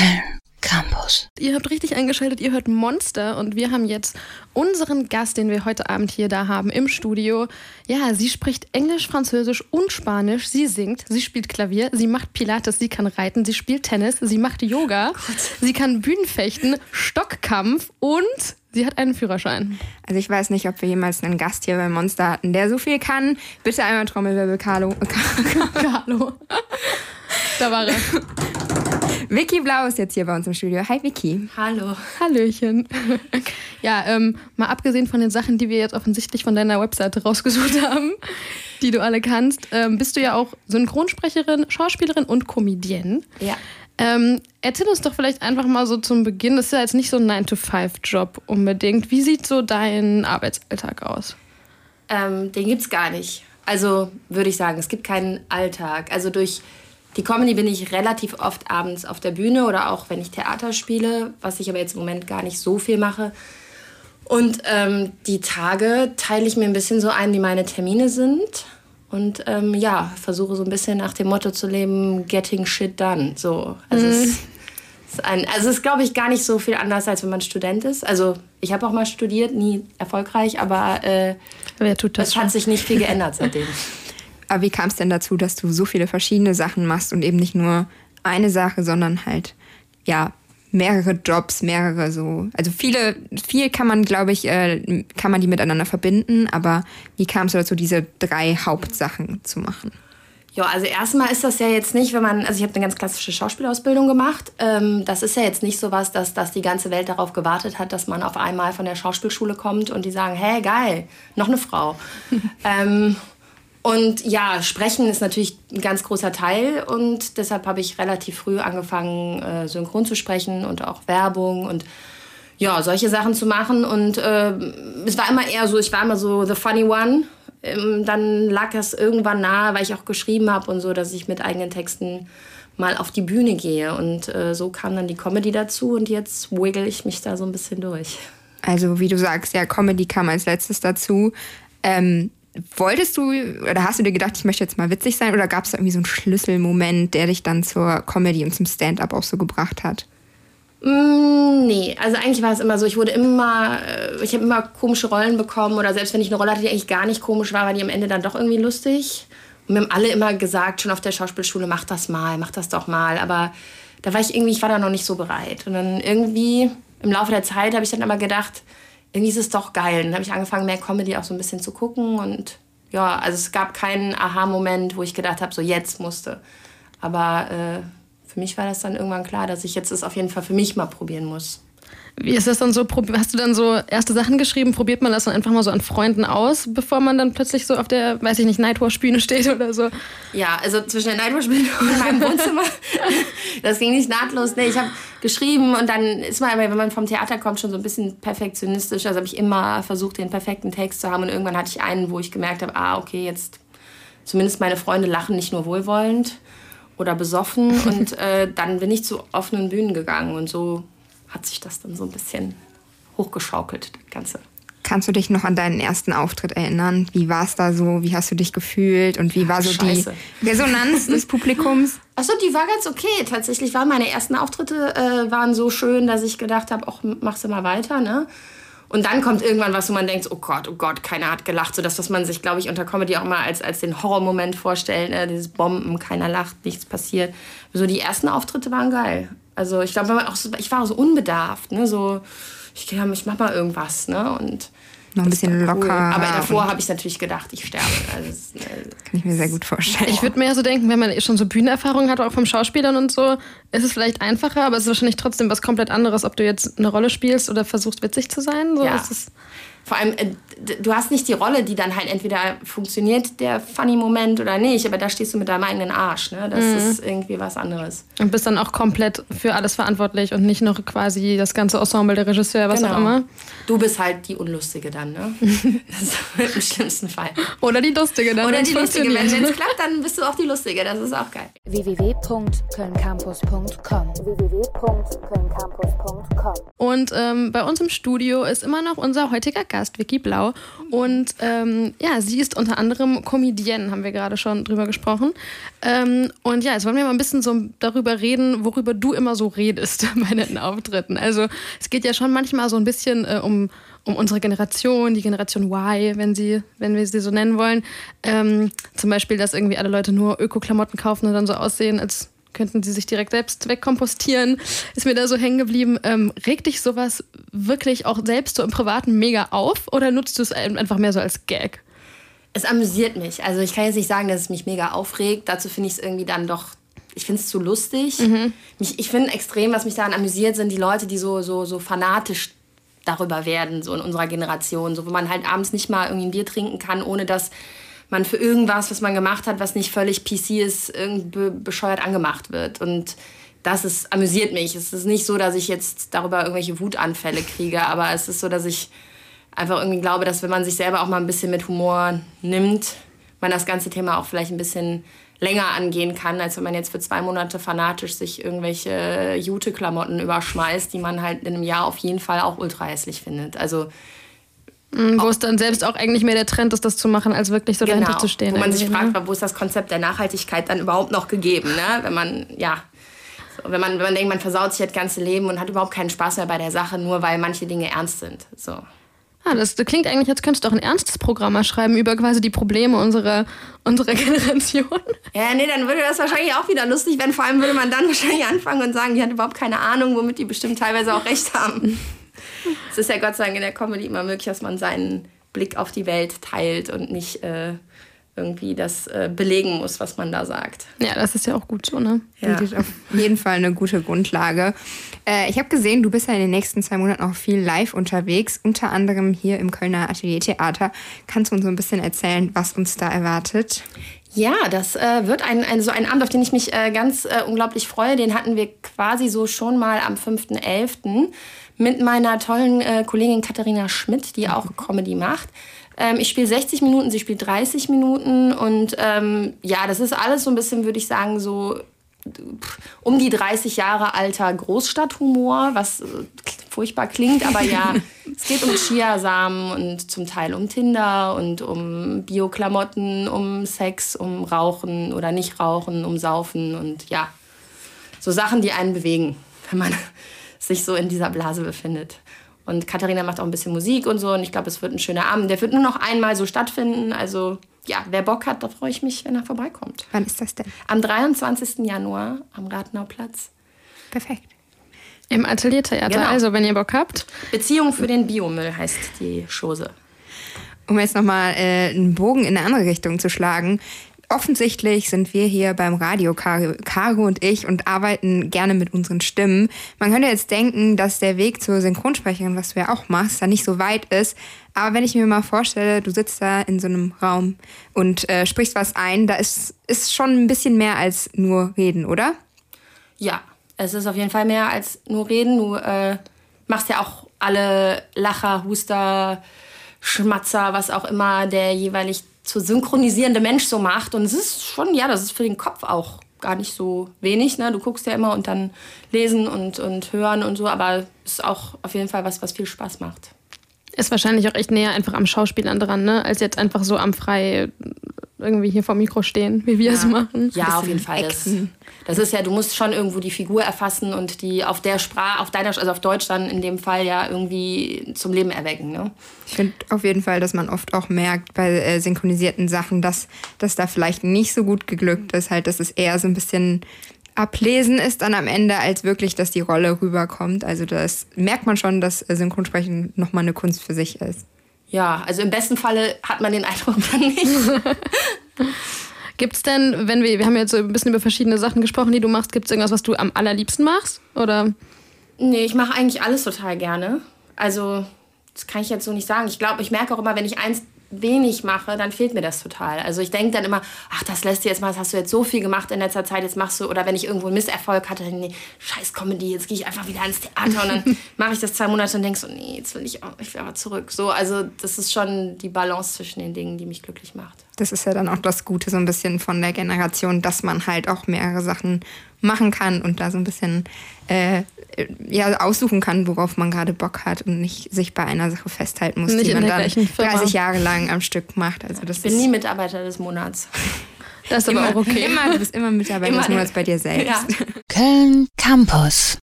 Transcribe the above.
Köln Campus. Ihr habt richtig eingeschaltet, ihr hört Monster und wir haben jetzt unseren Gast, den wir heute Abend hier da haben im Studio. Ja, sie spricht Englisch, Französisch und Spanisch. Sie singt, sie spielt Klavier, sie macht Pilates, sie kann reiten, sie spielt Tennis, sie macht Yoga, sie kann Bühnenfechten, Stockkampf und sie hat einen Führerschein. Also ich weiß nicht, ob wir jemals einen Gast hier bei Monster hatten, der so viel kann. Bitte einmal Trommelwirbel, Carlo. Carlo. Da war er. Vicky Blau ist jetzt hier bei uns im Studio. Hi Vicky. Hallo. Hallöchen. Ja, ähm, mal abgesehen von den Sachen, die wir jetzt offensichtlich von deiner Webseite rausgesucht haben, die du alle kannst, ähm, bist du ja auch Synchronsprecherin, Schauspielerin und Comedienne. Ja. Ähm, erzähl uns doch vielleicht einfach mal so zum Beginn, das ist ja jetzt nicht so ein 9-to-5-Job unbedingt. Wie sieht so dein Arbeitsalltag aus? Ähm, den gibt's gar nicht. Also würde ich sagen, es gibt keinen Alltag. Also durch die Comedy bin ich relativ oft abends auf der Bühne oder auch wenn ich Theater spiele, was ich aber jetzt im Moment gar nicht so viel mache. Und ähm, die Tage teile ich mir ein bisschen so ein, wie meine Termine sind. Und ähm, ja, versuche so ein bisschen nach dem Motto zu leben, getting shit done. So. Also es ist ein, also es ist, glaube ich, gar nicht so viel anders, als wenn man Student ist. Also ich habe auch mal studiert, nie erfolgreich, aber äh, es schon? hat sich nicht viel geändert seitdem. Aber wie kam es denn dazu, dass du so viele verschiedene Sachen machst und eben nicht nur eine Sache, sondern halt, ja, mehrere Jobs, mehrere so. Also viele, viel kann man, glaube ich, äh, kann man die miteinander verbinden, aber wie kam es dazu, diese drei Hauptsachen zu machen? Ja, also erstmal ist das ja jetzt nicht, wenn man, also ich habe eine ganz klassische Schauspielausbildung gemacht. Ähm, das ist ja jetzt nicht so was, dass, dass die ganze Welt darauf gewartet hat, dass man auf einmal von der Schauspielschule kommt und die sagen, hey, geil, noch eine Frau. ähm, und ja, Sprechen ist natürlich ein ganz großer Teil und deshalb habe ich relativ früh angefangen, äh, synchron zu sprechen und auch Werbung und ja, solche Sachen zu machen. Und äh, es war immer eher so, ich war immer so the funny one. Ähm, dann lag das irgendwann nahe, weil ich auch geschrieben habe und so, dass ich mit eigenen Texten mal auf die Bühne gehe. Und äh, so kam dann die Comedy dazu und jetzt wiggle ich mich da so ein bisschen durch. Also wie du sagst, ja, Comedy kam als letztes dazu. Ähm, wolltest du oder hast du dir gedacht, ich möchte jetzt mal witzig sein oder gab es irgendwie so einen Schlüsselmoment, der dich dann zur Comedy und zum Stand-up auch so gebracht hat? Mm, nee, also eigentlich war es immer so, ich wurde immer, äh, ich habe immer komische Rollen bekommen oder selbst wenn ich eine Rolle hatte, die eigentlich gar nicht komisch war, war die am Ende dann doch irgendwie lustig. Und mir haben alle immer gesagt, schon auf der Schauspielschule, mach das mal, mach das doch mal. Aber da war ich irgendwie, ich war da noch nicht so bereit. Und dann irgendwie im Laufe der Zeit habe ich dann aber gedacht, irgendwie ist es doch geil. Dann habe ich angefangen, mehr Comedy auch so ein bisschen zu gucken. Und ja, also es gab keinen Aha-Moment, wo ich gedacht habe, so jetzt musste. Aber äh, für mich war das dann irgendwann klar, dass ich jetzt es auf jeden Fall für mich mal probieren muss. Wie ist das dann so? Hast du dann so erste Sachen geschrieben? Probiert man das dann einfach mal so an Freunden aus, bevor man dann plötzlich so auf der, weiß ich nicht, Nightwatch-Bühne steht oder so? Ja, also zwischen der Nightwatch-Bühne und meinem Wohnzimmer, das ging nicht nahtlos. Nee, ich habe geschrieben und dann ist man, wenn man vom Theater kommt, schon so ein bisschen perfektionistisch. Also habe ich immer versucht, den perfekten Text zu haben. Und irgendwann hatte ich einen, wo ich gemerkt habe, ah, okay, jetzt zumindest meine Freunde lachen nicht nur wohlwollend oder besoffen. und äh, dann bin ich zu offenen Bühnen gegangen und so hat sich das dann so ein bisschen hochgeschaukelt, das Ganze. Kannst du dich noch an deinen ersten Auftritt erinnern? Wie war es da so? Wie hast du dich gefühlt? Und wie war so scheiße. die Resonanz des Publikums? Achso, die war ganz okay. Tatsächlich waren meine ersten Auftritte äh, waren so schön, dass ich gedacht habe, ach, machst du mal weiter, ne? Und dann kommt irgendwann was, wo man denkt, oh Gott, oh Gott, keiner hat gelacht. So das man sich, glaube ich, unter Comedy auch mal als, als den Horrormoment vorstellt. Ne? Dieses Bomben, keiner lacht, nichts passiert. So die ersten Auftritte waren geil. Also ich glaube, auch so, ich war auch so unbedarft, ne? So, ich, ja, ich mach mal irgendwas, ne? Und Noch ein bisschen locker. Aber davor habe ich natürlich gedacht, ich sterbe. Also, äh, Kann ich mir sehr gut vorstellen. Ich würde mir ja so denken, wenn man schon so Bühnenerfahrung hat, auch vom Schauspielern und so, ist es vielleicht einfacher, aber es ist wahrscheinlich trotzdem was komplett anderes, ob du jetzt eine Rolle spielst oder versuchst witzig zu sein. So Ja. ist es, Vor allem, äh, du hast nicht die Rolle, die dann halt entweder funktioniert, der Funny-Moment oder nicht, aber da stehst du mit deinem eigenen Arsch. Ne? Das ist irgendwie was anderes. und bist dann auch komplett für alles verantwortlich und nicht noch quasi das ganze Ensemble, der Regisseur, was auch immer. Du bist halt die Unlustige dann, ne? Das ist Im schlimmsten Fall. Oder die Lustige dann. Oder die Lustige. Wenn es klappt, dann bist du auch die Lustige. Das ist auch geil. www.kölncampus.com www.kölncampus.com Und ähm, bei uns im Studio ist immer noch unser heutiger Gast, Vicky Blau. Und ähm, ja, sie ist unter anderem Comedienne, haben wir gerade schon drüber gesprochen. Ähm, und ja, jetzt wollen wir mal ein bisschen so darüber reden, worüber du immer so redest bei deinen Auftritten. Also es geht ja schon manchmal so ein bisschen äh, um um unsere Generation, die Generation Y, wenn, sie, wenn wir sie so nennen wollen. Ähm, zum Beispiel, dass irgendwie alle Leute nur Öko-Klamotten kaufen und dann so aussehen, als könnten sie sich direkt selbst wegkompostieren. Ist mir da so hängen geblieben. Ähm, regt dich sowas wirklich auch selbst so im Privaten mega auf oder nutzt du es einfach mehr so als Gag? Es amüsiert mich. Also ich kann jetzt nicht sagen, dass es mich mega aufregt. Dazu finde ich es irgendwie dann doch ich finde es zu lustig. Mhm. Mich, ich finde extrem, was mich daran amüsiert, sind die Leute, die so, so, so fanatisch darüber werden, so in unserer Generation, so wo man halt abends nicht mal irgendwie ein Bier trinken kann, ohne dass man für irgendwas, was man gemacht hat, was nicht völlig PC ist, irgendwie bescheuert angemacht wird. Und das ist, amüsiert mich. Es ist nicht so, dass ich jetzt darüber irgendwelche Wutanfälle kriege, aber es ist so, dass ich einfach irgendwie glaube, dass wenn man sich selber auch mal ein bisschen mit Humor nimmt, man das ganze Thema auch vielleicht ein bisschen länger angehen kann, als wenn man jetzt für zwei Monate fanatisch sich irgendwelche Jute-Klamotten überschmeißt, die man halt in einem Jahr auf jeden Fall auch ultra hässlich findet. Also wo es dann selbst auch eigentlich mehr der Trend ist, das zu machen, als wirklich so genau, dahinter zu stehen. Wo man sich fragt, ne? wo ist das Konzept der Nachhaltigkeit dann überhaupt noch gegeben, ne? Wenn man, ja, so, wenn man, wenn man denkt, man versaut sich das ganze Leben und hat überhaupt keinen Spaß mehr bei der Sache, nur weil manche Dinge ernst sind. So. Ah, das, das klingt eigentlich, als könntest du auch ein ernstes Programm mal schreiben über quasi die Probleme unserer, unserer Generation. Ja, nee, dann würde das wahrscheinlich auch wieder lustig werden. Vor allem würde man dann wahrscheinlich anfangen und sagen, die hat überhaupt keine Ahnung, womit die bestimmt teilweise auch recht haben. Es ist ja Gott sei Dank in der Comedy immer möglich, dass man seinen Blick auf die Welt teilt und nicht äh, irgendwie das äh, belegen muss, was man da sagt. Ja, das ist ja auch gut so, ne? Ja. Auf jeden Fall eine gute Grundlage. Äh, ich habe gesehen, du bist ja in den nächsten zwei Monaten auch viel live unterwegs, unter anderem hier im Kölner Ateliertheater. Kannst du uns so ein bisschen erzählen, was uns da erwartet? Ja, das äh, wird ein, ein, so ein Abend, auf den ich mich äh, ganz äh, unglaublich freue. Den hatten wir quasi so schon mal am 5.11. mit meiner tollen äh, Kollegin Katharina Schmidt, die auch Comedy macht. Ähm, ich spiele 60 Minuten, sie spielt 30 Minuten und ähm, ja, das ist alles so ein bisschen, würde ich sagen, so um die 30 Jahre alter Großstadthumor, was äh, furchtbar klingt, aber ja, es geht um Chiasamen und zum Teil um Tinder und um Bioklamotten, um Sex, um Rauchen oder nicht Rauchen, um Saufen und ja, so Sachen, die einen bewegen, wenn man sich so in dieser Blase befindet. Und Katharina macht auch ein bisschen Musik und so. Und ich glaube, es wird ein schöner Abend. Der wird nur noch einmal so stattfinden. Also ja, wer Bock hat, da freue ich mich, wenn er vorbeikommt. Wann ist das denn? Am 23. Januar am Rathenauplatz. Perfekt. Im Ateliertheater, genau. also wenn ihr Bock habt. Beziehung für den Biomüll heißt die Chose. Um jetzt nochmal äh, einen Bogen in eine andere Richtung zu schlagen offensichtlich sind wir hier beim Radio, Caro und ich, und arbeiten gerne mit unseren Stimmen. Man könnte jetzt denken, dass der Weg zur Synchronsprecherin, was du ja auch machst, da nicht so weit ist. Aber wenn ich mir mal vorstelle, du sitzt da in so einem Raum und äh, sprichst was ein, da ist, ist schon ein bisschen mehr als nur reden, oder? Ja, es ist auf jeden Fall mehr als nur reden. Du äh, machst ja auch alle Lacher, Huster, Schmatzer, was auch immer der jeweilig zu synchronisierende Mensch so macht. Und es ist schon, ja, das ist für den Kopf auch gar nicht so wenig. Ne? Du guckst ja immer und dann lesen und, und hören und so, aber ist auch auf jeden Fall was, was viel Spaß macht. Ist wahrscheinlich auch echt näher einfach am Schauspielern dran, ne? als jetzt einfach so am frei irgendwie hier vor Mikro stehen, wie wir ja. es machen. Ja, auf jeden Fall. Das, das, ist ja, du musst schon irgendwo die Figur erfassen und die auf der Sprache, auf deiner, also auf Deutsch dann in dem Fall ja irgendwie zum Leben erwecken. Ne? Ich finde auf jeden Fall, dass man oft auch merkt bei äh, synchronisierten Sachen, dass das da vielleicht nicht so gut geglückt ist, halt, dass es eher so ein bisschen ablesen ist dann am Ende, als wirklich, dass die Rolle rüberkommt. Also das merkt man schon, dass Synchronsprechen nochmal eine Kunst für sich ist. Ja, also im besten Falle hat man den Eindruck dann nicht. Gibt es denn, wenn wir, wir haben jetzt so ein bisschen über verschiedene Sachen gesprochen, die du machst, gibt es irgendwas, was du am allerliebsten machst? Oder? Nee, ich mache eigentlich alles total gerne. Also, das kann ich jetzt so nicht sagen. Ich glaube, ich merke auch immer, wenn ich eins wenig mache, dann fehlt mir das total. Also ich denke dann immer, ach, das lässt dir jetzt mal, das hast du jetzt so viel gemacht in letzter Zeit, jetzt machst du, oder wenn ich irgendwo einen Misserfolg hatte, dann, nee, scheiß Comedy, jetzt gehe ich einfach wieder ins Theater und dann mache ich das zwei Monate und denke so, nee, jetzt will ich auch, ich will aber zurück. So, also das ist schon die Balance zwischen den Dingen, die mich glücklich macht. Das ist ja dann auch das Gute so ein bisschen von der Generation, dass man halt auch mehrere Sachen machen kann und da so ein bisschen äh, ja, aussuchen kann, worauf man gerade Bock hat und nicht sich bei einer Sache festhalten muss, Nicht die man dann gleichen Firma. 30 Jahre lang am Stück macht. Also das Ich bin ist nie Mitarbeiter des Monats. Das ist aber immer, auch okay. immer, du bist immer Mitarbeiter Immer. des Monats bei dir selbst. Ja. Köln Campus.